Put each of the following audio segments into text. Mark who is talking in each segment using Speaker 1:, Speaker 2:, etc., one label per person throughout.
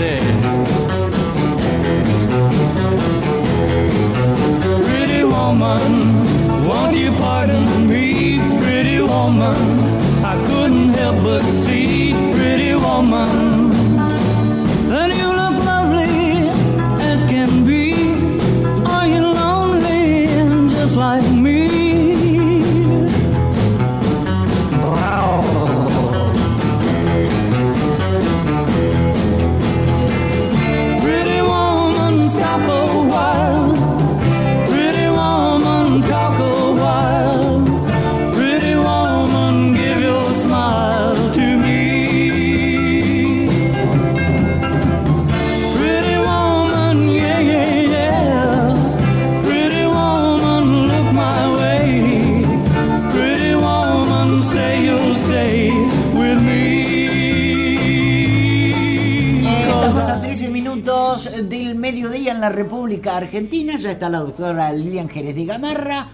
Speaker 1: music. Del mediodía en la República Argentina. Ya está la doctora Lilian Jerez de Gamarra,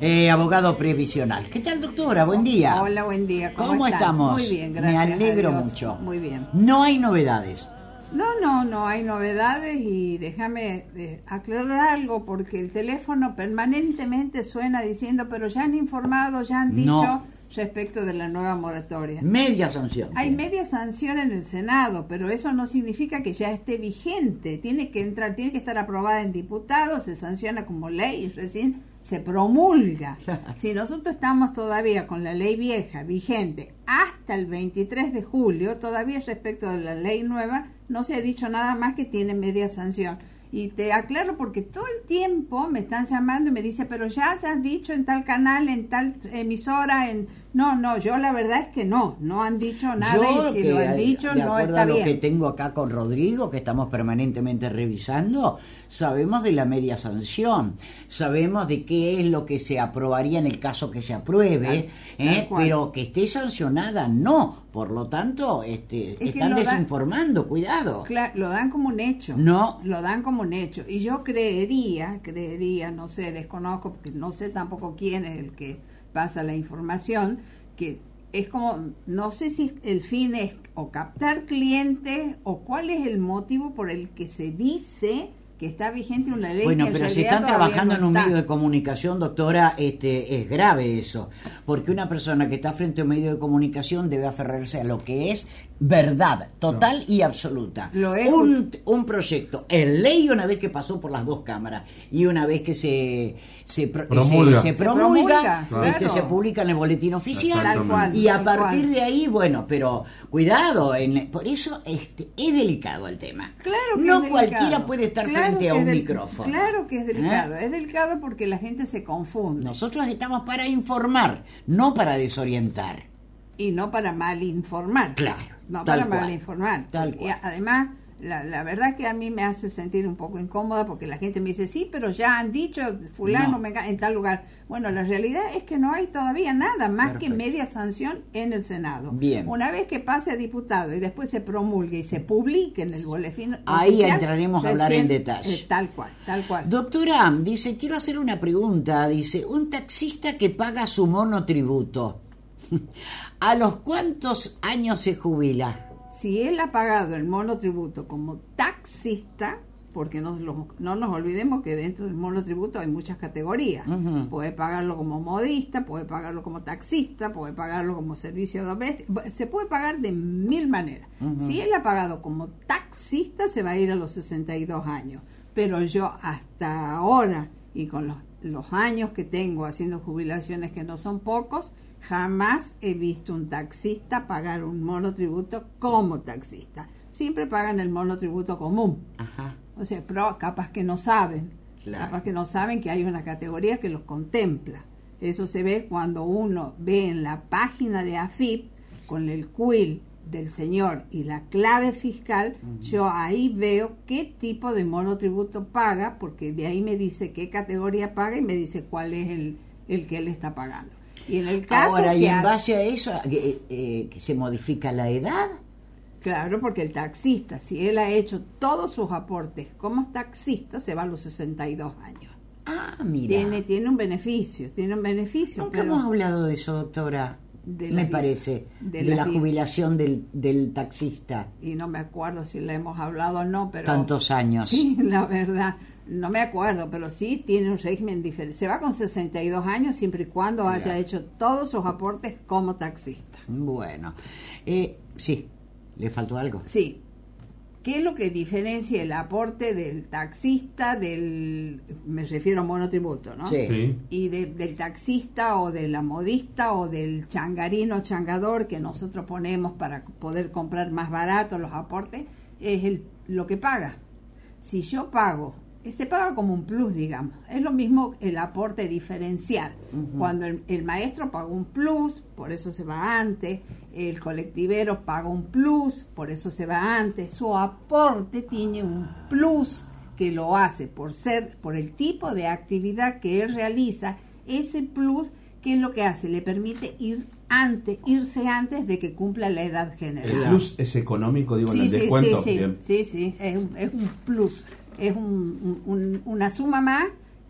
Speaker 1: eh, abogado previsional. ¿Qué tal, doctora? Buen día.
Speaker 2: Hola, buen día. ¿Cómo,
Speaker 1: ¿Cómo, estamos?
Speaker 2: Muy bien, gracias.
Speaker 1: Me alegro mucho.
Speaker 2: Muy bien.
Speaker 1: No hay novedades.
Speaker 2: No, no, no hay novedades y déjame eh, aclarar algo porque el teléfono permanentemente suena diciendo, pero ya han informado, ya han dicho
Speaker 1: No.
Speaker 2: respecto de la nueva moratoria.
Speaker 1: Media sanción.
Speaker 2: Hay media sanción en el Senado, pero eso no significa que ya esté vigente. Tiene que entrar, tiene que estar aprobada en diputados, se sanciona como ley y recién se promulga. Si nosotros estamos todavía con la ley vieja vigente hasta el 23 de julio, todavía respecto de la ley nueva, no se ha dicho nada más que tiene media sanción. Y te aclaro porque todo el tiempo me están llamando y me dice, pero ya se han dicho en tal canal, en tal emisora, en... No, no, yo la verdad es que no, no han dicho nada
Speaker 1: Yo,
Speaker 2: y si
Speaker 1: que,
Speaker 2: lo han dicho
Speaker 1: de
Speaker 2: no está
Speaker 1: a lo
Speaker 2: bien.
Speaker 1: que tengo acá con Rodrigo, que estamos permanentemente revisando, sabemos de la media sanción, sabemos de qué es lo que se aprobaría en el caso que se apruebe,
Speaker 2: Tal-
Speaker 1: ¿eh?
Speaker 2: tal
Speaker 1: pero que esté sancionada no. Por lo tanto, este, están desinformando, cuidado.
Speaker 2: Claro, lo dan como un hecho.
Speaker 1: No.
Speaker 2: Lo dan como un hecho. Y yo creería, creería, no sé, desconozco, porque no sé tampoco quién es el que pasa la información, que es como, no sé si el fin es o captar clientes o cuál es el motivo por el que se dice que está vigente una ley.
Speaker 1: Bueno,
Speaker 2: que
Speaker 1: pero si están trabajando
Speaker 2: no
Speaker 1: en un
Speaker 2: está.
Speaker 1: medio de comunicación, doctora, este es grave eso, porque una persona que está frente a un medio de comunicación debe aferrarse a lo que es verdad total y absoluta.
Speaker 2: Lo he
Speaker 1: un, un proyecto en ley una vez que pasó por las dos cámaras y una vez que se se, pro-
Speaker 3: Promulga.
Speaker 1: se- se
Speaker 3: Se
Speaker 1: promulga,
Speaker 2: promulga,
Speaker 1: este,
Speaker 2: claro.
Speaker 1: se publica en el boletín oficial
Speaker 3: Exactamente.
Speaker 2: Tal cual,
Speaker 1: y a partir
Speaker 2: cual.
Speaker 1: de ahí, bueno, pero cuidado, en, por eso este, es delicado el tema.
Speaker 2: Claro que
Speaker 1: no
Speaker 2: es delicado.
Speaker 1: cualquiera puede estar
Speaker 2: Claro
Speaker 1: frente a
Speaker 2: es
Speaker 1: un
Speaker 2: del-
Speaker 1: micrófono.
Speaker 2: Claro que es delicado.
Speaker 1: ¿Eh?
Speaker 2: Es delicado porque la gente se confunde.
Speaker 1: Nosotros estamos para informar, no para desorientar.
Speaker 2: Y no para mal informar.
Speaker 1: Claro,
Speaker 2: No para mal
Speaker 1: cual,
Speaker 2: informar.
Speaker 1: tal
Speaker 2: Y
Speaker 1: cual.
Speaker 2: además, la, la verdad que a mí me hace sentir un poco incómoda porque la gente me dice, sí, pero ya han dicho fulano
Speaker 1: No.
Speaker 2: me en tal lugar. Bueno, la realidad es que no hay todavía nada más que media sanción en el Senado.
Speaker 1: Bien.
Speaker 2: Una vez que pase a diputado y después se promulgue y se publique en el boletín
Speaker 1: Ahí
Speaker 2: oficial,
Speaker 1: entraremos a hablar en
Speaker 2: recién,
Speaker 1: detalle.
Speaker 2: eh, tal cual, tal cual.
Speaker 1: Doctora, dice, quiero hacer una pregunta. Dice, un taxista que paga su monotributo, ¿a los cuántos años se jubila?
Speaker 2: si él ha pagado el monotributo como taxista, porque no, lo- no nos olvidemos que dentro del monotributo hay muchas categorías. Puede pagarlo como modista, puede pagarlo como taxista, puede pagarlo como servicio doméstico, se puede pagar de mil maneras. Si él ha pagado como taxista, se va a ir a los 62 años. Pero yo hasta ahora, y con los, los años que tengo haciendo jubilaciones que no son pocos, Jamás he visto un taxista pagar un monotributo como taxista. Siempre pagan el monotributo común.
Speaker 1: Ajá.
Speaker 2: O sea, pero capaz que no saben.
Speaker 1: Claro.
Speaker 2: Capaz que no saben que hay una categoría que los contempla. Eso se ve cuando uno ve en la página de AFIP con el quill del señor y la clave fiscal, yo ahí veo qué tipo de monotributo paga, porque de ahí me dice qué categoría paga y me dice cuál es el, el que él está pagando. Y en el caso
Speaker 1: Ahora, y
Speaker 2: que
Speaker 1: en
Speaker 2: hace-
Speaker 1: base a eso, eh, eh, que se modifica la edad.
Speaker 2: Claro, porque el taxista, si él ha hecho todos sus aportes como taxista, se va a los 62 años.
Speaker 1: Ah, mira.
Speaker 2: Tiene, tiene un beneficio, tiene un beneficio.
Speaker 1: Nunca
Speaker 2: pero
Speaker 1: hemos hablado de eso, doctora.
Speaker 2: De
Speaker 1: me
Speaker 2: la-
Speaker 1: parece.
Speaker 2: de
Speaker 1: De,
Speaker 2: la-
Speaker 1: la jubilación del, del taxista.
Speaker 2: Y no me acuerdo si le hemos hablado o no, pero...
Speaker 1: Tantos años.
Speaker 2: Sí, la verdad. No me acuerdo, pero sí tiene un régimen diferente. Se va con 62 años siempre y cuando haya hecho todos sus aportes como taxista.
Speaker 1: Bueno. Eh, sí, ¿le faltó algo?
Speaker 2: Sí. ¿Qué es lo que diferencia el aporte del taxista del, me refiero a monotributo, ¿no?
Speaker 1: Sí.
Speaker 3: Sí.
Speaker 2: Y de- del taxista o de la modista o del changarino changador que nosotros ponemos para poder comprar más barato los aportes, es el, lo que paga. Si yo pago, se paga como un plus, digamos. Es lo mismo el aporte diferencial. Cuando el, el maestro paga un plus, por eso se va antes. El colectivero paga un plus, por eso se va antes. Su aporte tiene un plus que lo hace por ser, por el tipo de actividad que él realiza. Ese plus, ¿qué es lo que hace? Le permite ir antes, irse antes de que cumpla la edad general.
Speaker 3: El plus es económico, digo, en
Speaker 2: Sí,
Speaker 3: el
Speaker 2: sí,
Speaker 3: descuento.
Speaker 2: sí, sí,
Speaker 3: Bien.
Speaker 2: sí, sí, es un, es un plus, es un- un- una suma más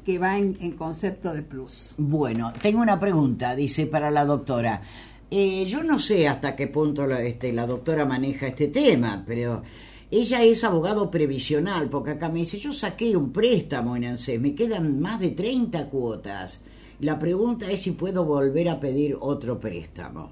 Speaker 2: que va en, en concepto de plus.
Speaker 1: Bueno, tengo una pregunta, dice para la doctora. Eh, yo no sé hasta qué punto la, este, la doctora maneja este tema, pero ella es abogado previsional, porque acá me dice, yo saqué un préstamo en ANSES, me quedan más de 30 cuotas. La pregunta es si puedo volver a pedir otro préstamo.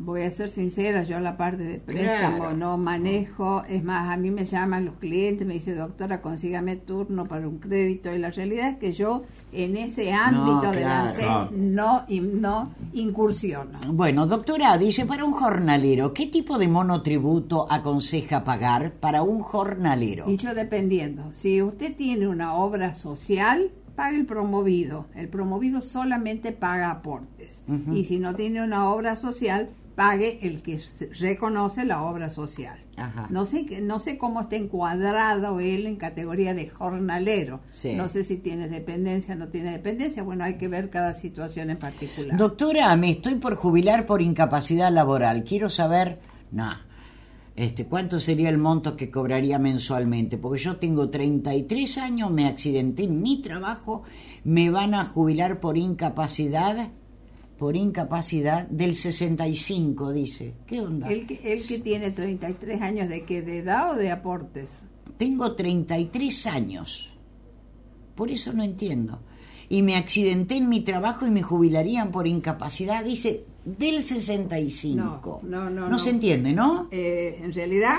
Speaker 2: Voy a ser sincera, yo la parte de préstamo
Speaker 1: Claro.
Speaker 2: no manejo, es más, a mí me llaman los clientes, me dice, doctora, consígame turno para un crédito, y la realidad es que yo en ese ámbito de la
Speaker 1: claro.
Speaker 2: ANSES
Speaker 3: Claro.
Speaker 2: no, no incursiono.
Speaker 1: Bueno, doctora, dice, para un jornalero, ¿qué tipo de monotributo aconseja pagar para un jornalero?
Speaker 2: Dicho dependiendo, si usted tiene una obra social, paga el promovido. El promovido solamente paga aportes. Y si no tiene una obra social, pague el que reconoce la obra social.
Speaker 1: Ajá.
Speaker 2: No sé no sé cómo está encuadrado él en categoría de jornalero.
Speaker 1: Sí.
Speaker 2: No sé si tiene dependencia o no tiene dependencia. Bueno, hay que ver cada situación en particular.
Speaker 1: Doctora, me estoy por jubilar por incapacidad laboral. Quiero saber, no, este, cuánto sería el monto que cobraría mensualmente, porque yo tengo 33 años, me accidenté en mi trabajo, me van a jubilar por incapacidad, por incapacidad del 65, dice. ¿Qué onda?
Speaker 2: el, que, el que tiene 33 años de qué, de edad o de aportes.
Speaker 1: Tengo 33 años. Por eso no entiendo. Y me accidenté en mi trabajo y me jubilarían por incapacidad, dice, del 65.
Speaker 2: No, no, no,
Speaker 1: No
Speaker 2: no.
Speaker 1: se entiende, ¿no?
Speaker 2: Eh, en realidad,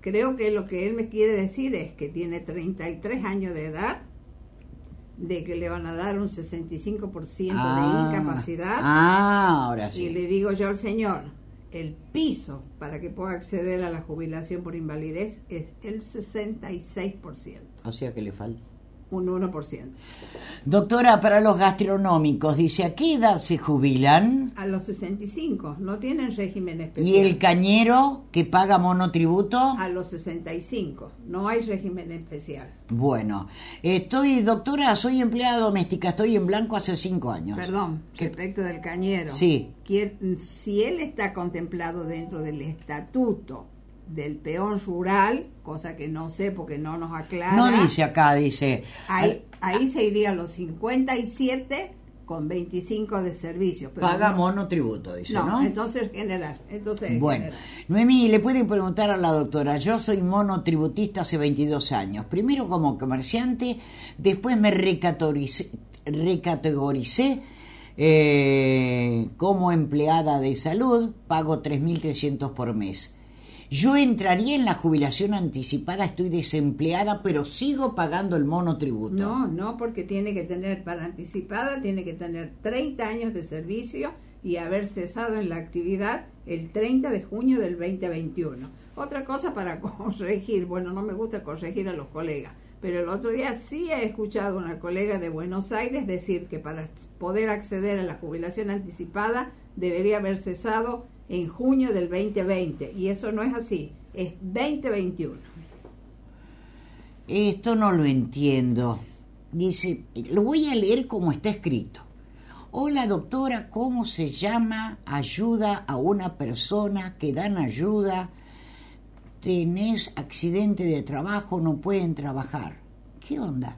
Speaker 2: creo que lo que él me quiere decir es que tiene 33 años de edad, de que le van a dar un 65%
Speaker 1: Ah,
Speaker 2: de incapacidad.
Speaker 1: Ah, ahora
Speaker 2: Y
Speaker 1: sí.
Speaker 2: le digo yo al señor, el piso para que pueda acceder a la jubilación por invalidez es el 66%,
Speaker 1: O sea que le falta.
Speaker 2: Un 1%.
Speaker 1: Doctora, para los gastronómicos, dice, ¿a qué edad se jubilan?
Speaker 2: A los 65 no tienen régimen
Speaker 1: Y
Speaker 2: especial.
Speaker 1: el cañero que paga monotributo,
Speaker 2: A los 65 no hay régimen especial.
Speaker 1: bueno, estoy, doctora, soy empleada doméstica, estoy en blanco hace cinco años.
Speaker 2: Perdón, respecto del cañero.
Speaker 1: Sí.
Speaker 2: Si él está contemplado dentro del estatuto del peón rural, cosa que no sé porque no nos aclara.
Speaker 1: No dice acá, dice.
Speaker 2: Ahí, ahí se iría los 57 con 25 de servicio. pero
Speaker 1: paga
Speaker 2: no-
Speaker 1: monotributo, dice, ¿no?
Speaker 2: No, entonces general. Entonces
Speaker 1: Bueno,
Speaker 2: general.
Speaker 1: Noemí, le puede preguntar a la doctora, yo soy monotributista hace 22 años, primero como comerciante, después me recategoricé, recategoricé eh, como empleada de salud, pago 3.300 por mes. Yo entraría en la jubilación anticipada, estoy desempleada, pero sigo pagando el monotributo.
Speaker 2: No, no, porque tiene que tener, para anticipada, tiene que tener 30 años de servicio y haber cesado en la actividad el 30 de junio del 2021. Otra cosa para corregir, bueno, no me gusta corregir a los colegas, pero el otro día sí he escuchado una colega de Buenos Aires decir que para poder acceder a la jubilación anticipada debería haber cesado en junio del 2020 y eso no es así, es 2021.
Speaker 1: Esto no lo entiendo. Dice, lo voy a leer como está escrito. Hola doctora, ¿cómo se llama ayuda a una persona que dan ayuda tenés accidente de trabajo, no pueden trabajar. ¿Qué onda?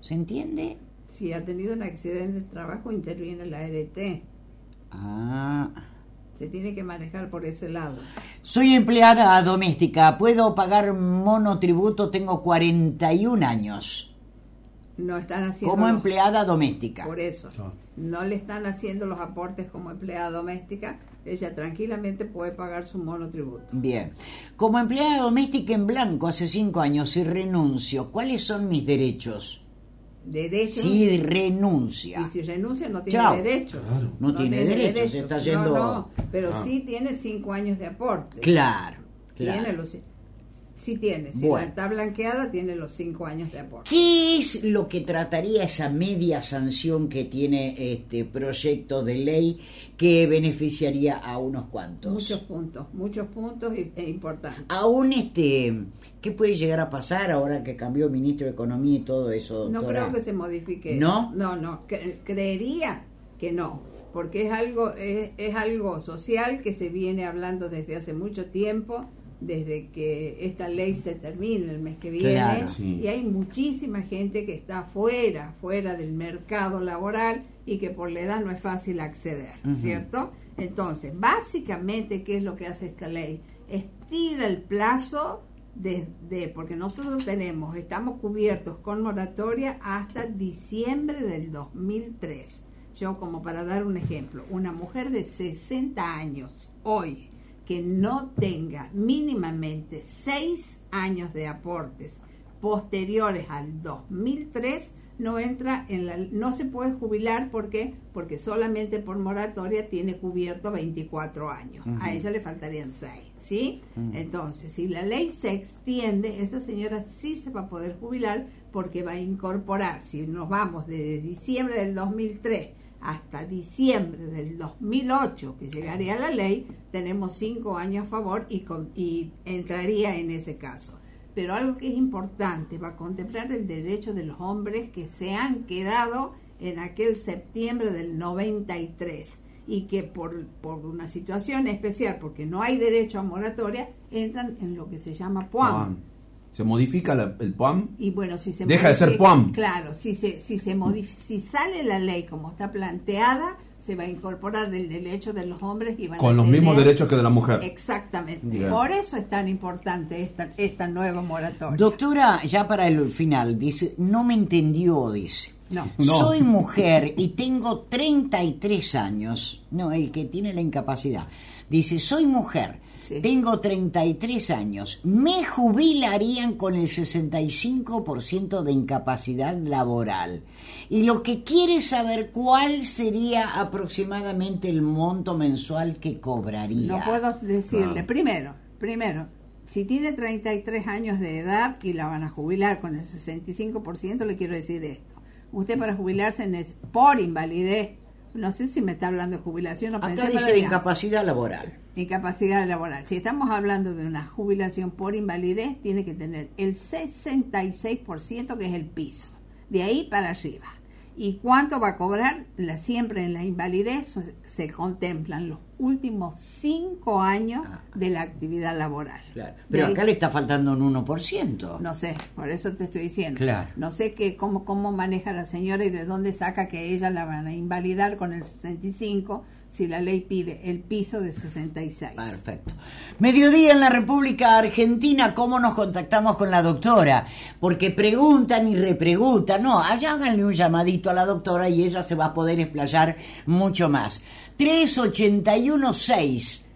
Speaker 1: ¿Se entiende?
Speaker 2: Si ha tenido un accidente de trabajo, interviene la ART.
Speaker 1: Ah.
Speaker 2: Se tiene que manejar por ese lado.
Speaker 1: Soy empleada doméstica. ¿Puedo pagar monotributo? Tengo 41 años.
Speaker 2: No están haciendo.
Speaker 1: Como
Speaker 2: los-
Speaker 1: empleada doméstica.
Speaker 2: Por eso.
Speaker 3: Ah.
Speaker 2: No le están haciendo los aportes como empleada doméstica. Ella tranquilamente puede pagar su monotributo.
Speaker 1: Bien. Como empleada doméstica en blanco hace 5 años y renuncio, ¿cuáles son mis derechos? Si renuncia.
Speaker 2: Y si renuncia no tiene
Speaker 1: Chao.
Speaker 2: derechos.
Speaker 1: No tiene derechos, se está yendo-
Speaker 2: No, no, pero
Speaker 3: Ah.
Speaker 2: sí tiene cinco años de aporte.
Speaker 1: Claro, claro.
Speaker 2: Tiene los, sí tiene. Si
Speaker 1: Bueno.
Speaker 2: la está blanqueada, tiene los cinco años de aporte.
Speaker 1: ¿Qué es lo que trataría esa media sanción que tiene este proyecto de ley que beneficiaría a unos cuantos?
Speaker 2: Muchos puntos, muchos puntos e importantes.
Speaker 1: Aún este, ¿qué puede llegar a pasar ahora que cambió el ministro de Economía y todo eso?
Speaker 2: No
Speaker 1: doctora?
Speaker 2: creo que se modifique.
Speaker 1: ¿No?
Speaker 2: No, no. cre- creería que no, porque es algo es, es algo social que se viene hablando desde hace mucho tiempo, desde que esta ley se termine el mes que viene,
Speaker 1: Claro.
Speaker 3: Sí.
Speaker 2: y hay muchísima gente que está fuera, fuera del mercado laboral y que por la edad no es fácil acceder, ¿cierto? Entonces, básicamente, ¿qué es lo que hace esta ley? Estira el plazo de, de- porque nosotros tenemos, estamos cubiertos con moratoria hasta diciembre del 2003. Yo, como para dar un ejemplo, una mujer de 60 años hoy que no tenga mínimamente 6 años de aportes posteriores al 2003 no entra en la no se puede jubilar. Porque porque solamente por moratoria tiene cubierto 24 años. A ella le faltarían 6 ¿sí? entonces si la ley se extiende esa señora sí se va a poder jubilar porque va a incorporar si nos vamos desde diciembre del 2003 hasta diciembre del 2008 que llegaría la ley tenemos 5 años a favor y, con- y entraría en ese caso pero algo que es importante va a contemplar el derecho de los hombres que se han quedado en aquel septiembre del 93 y que por, por una situación especial, porque no hay derecho a moratoria, entran en lo que se llama PUAM.
Speaker 3: ¿Se modifica la- el PUAM?
Speaker 2: Y bueno, si se
Speaker 3: Deja de ser PUAM.
Speaker 2: Claro, si se si se si sale la ley como está planteada, se va a incorporar el derecho de los hombres y van a
Speaker 3: Con los mismos derechos que de la mujer.
Speaker 2: Exactamente.
Speaker 3: Bien.
Speaker 2: Por eso es tan importante esta esta nueva moratoria.
Speaker 1: Doctora, ya para el final, dice, no me entendió, dice.
Speaker 2: No.
Speaker 3: No.
Speaker 1: Soy mujer y tengo 33 años. No, el que tiene la incapacidad. Dice, soy mujer,
Speaker 2: Sí.
Speaker 1: tengo 33 años. Me jubilarían con el 65% de incapacidad laboral. Y lo que quiere es saber cuál sería aproximadamente el monto mensual que cobraría.
Speaker 2: No puedo decirle,
Speaker 3: Claro.
Speaker 2: primero, primero, si tiene 33 años de edad y la van a jubilar con el 65%, le quiero decir esto. Usted para jubilarse por invalidez, no sé si me está hablando de jubilación o
Speaker 1: Acá
Speaker 2: pensé,
Speaker 1: dice de incapacidad laboral.
Speaker 2: incapacidad laboral. Si estamos hablando de una jubilación por invalidez, tiene que tener el 66% que es el piso, de ahí para arriba. ¿Y cuánto va a cobrar? La, siempre en la invalidez se, contemplan los últimos cinco años de la actividad laboral.
Speaker 1: Claro.
Speaker 2: De
Speaker 1: Pero
Speaker 2: ahí-
Speaker 1: acá le está faltando un 1%.
Speaker 2: no sé, por eso te estoy diciendo.
Speaker 1: Claro.
Speaker 2: No sé qué, cómo, cómo maneja la señora y de dónde saca que ella la van a invalidar con el 65 si la ley pide el piso de 66.
Speaker 1: Perfecto. Mediodía en la República Argentina, ¿cómo nos contactamos con la doctora? Porque preguntan y repreguntan. No, allá háganle un llamadito a la doctora y ella se va a poder explayar mucho más. 381 6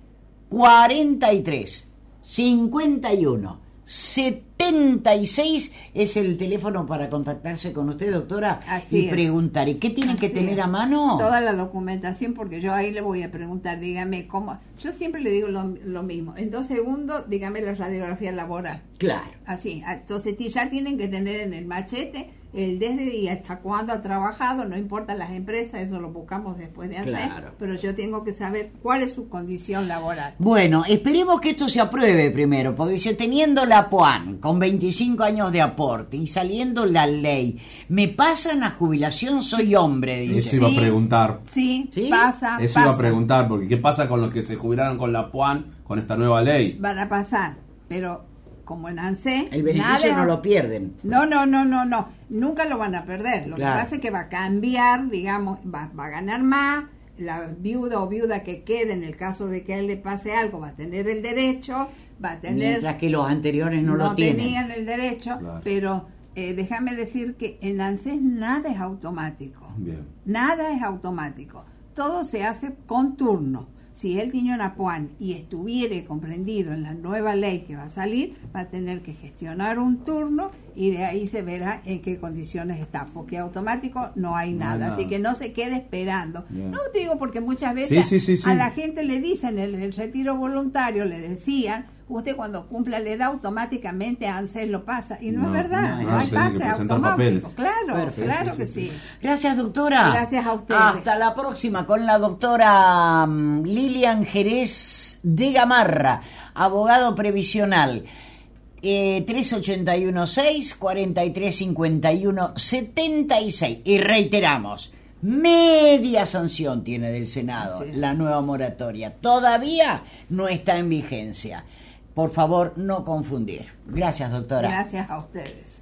Speaker 1: 43 51 76 es el teléfono para contactarse con usted, doctora,
Speaker 2: Así
Speaker 1: y
Speaker 2: es.
Speaker 1: preguntar. ¿Y qué tienen que tener
Speaker 2: es.
Speaker 1: a mano?
Speaker 2: Toda la documentación, porque yo ahí le voy a preguntar, dígame cómo. Yo siempre le digo lo, lo mismo. En dos segundos, dígame la radiografía laboral.
Speaker 1: Claro.
Speaker 2: Así, entonces ya tienen que tener en el machete el desde y hasta cuándo ha trabajado, no importa las empresas, eso lo buscamos después de hacer,
Speaker 1: Claro.
Speaker 2: pero yo tengo que saber cuál es su condición laboral.
Speaker 1: Bueno, esperemos que esto se apruebe primero, porque dice, teniendo la PUAN con 25 años de aporte y saliendo la ley, ¿me pasan a jubilación? Soy hombre,
Speaker 3: Eso
Speaker 1: dice.
Speaker 3: iba
Speaker 2: Sí.
Speaker 3: a preguntar.
Speaker 2: Sí,
Speaker 1: ¿Sí?
Speaker 2: pasa,
Speaker 3: Eso
Speaker 2: pasa.
Speaker 3: iba a preguntar, porque ¿qué pasa con los que se jubilaron con la PUAN con esta nueva ley?
Speaker 2: Van a pasar, pero como en ANSE...
Speaker 1: El beneficio
Speaker 2: nada-
Speaker 1: no lo pierden.
Speaker 2: No, no, no, no, no. Nunca lo van a perder. Lo
Speaker 1: Claro.
Speaker 2: que pasa es que va a cambiar, digamos, va, va a ganar más. La viuda o viuda que quede, en el caso de que a él le pase algo, va a tener el derecho, va a tener...
Speaker 1: Mientras que los anteriores no, lo tienen.
Speaker 2: tenían el derecho,
Speaker 3: Claro.
Speaker 2: pero eh, déjame decir que en ANSES nada es automático.
Speaker 3: Bien.
Speaker 2: Nada es automático. Todo se hace con turno. Si una PUAN y estuviere comprendido en la nueva ley que va a salir, va a tener que gestionar un turno y de ahí se verá en qué condiciones está. Porque automático no hay
Speaker 3: No hay
Speaker 2: nada. Así que no se quede esperando. No te digo porque muchas veces
Speaker 3: Sí, sí, sí, sí.
Speaker 2: a la gente le dicen en el retiro voluntario, le decían, usted cuando cumpla la edad automáticamente ANSES lo pasa. Y no,
Speaker 3: No,
Speaker 2: es verdad,
Speaker 1: no,
Speaker 2: no,
Speaker 1: no,
Speaker 2: hay pase automático.
Speaker 3: papeles.
Speaker 2: Claro,
Speaker 1: Perfecto,
Speaker 2: claro
Speaker 3: sí,
Speaker 2: que sí,
Speaker 3: sí.
Speaker 1: Gracias, doctora.
Speaker 2: Gracias a ustedes.
Speaker 1: Hasta la próxima con la doctora mm, Lilian Jerez de Gamarra, abogado previsional. Eh, 3816-4351-76. Y reiteramos, media sanción tiene del Senado
Speaker 2: Sí.
Speaker 1: la nueva moratoria. Todavía no está en vigencia. Por favor, no confundir. Gracias, doctora.
Speaker 2: Gracias a ustedes.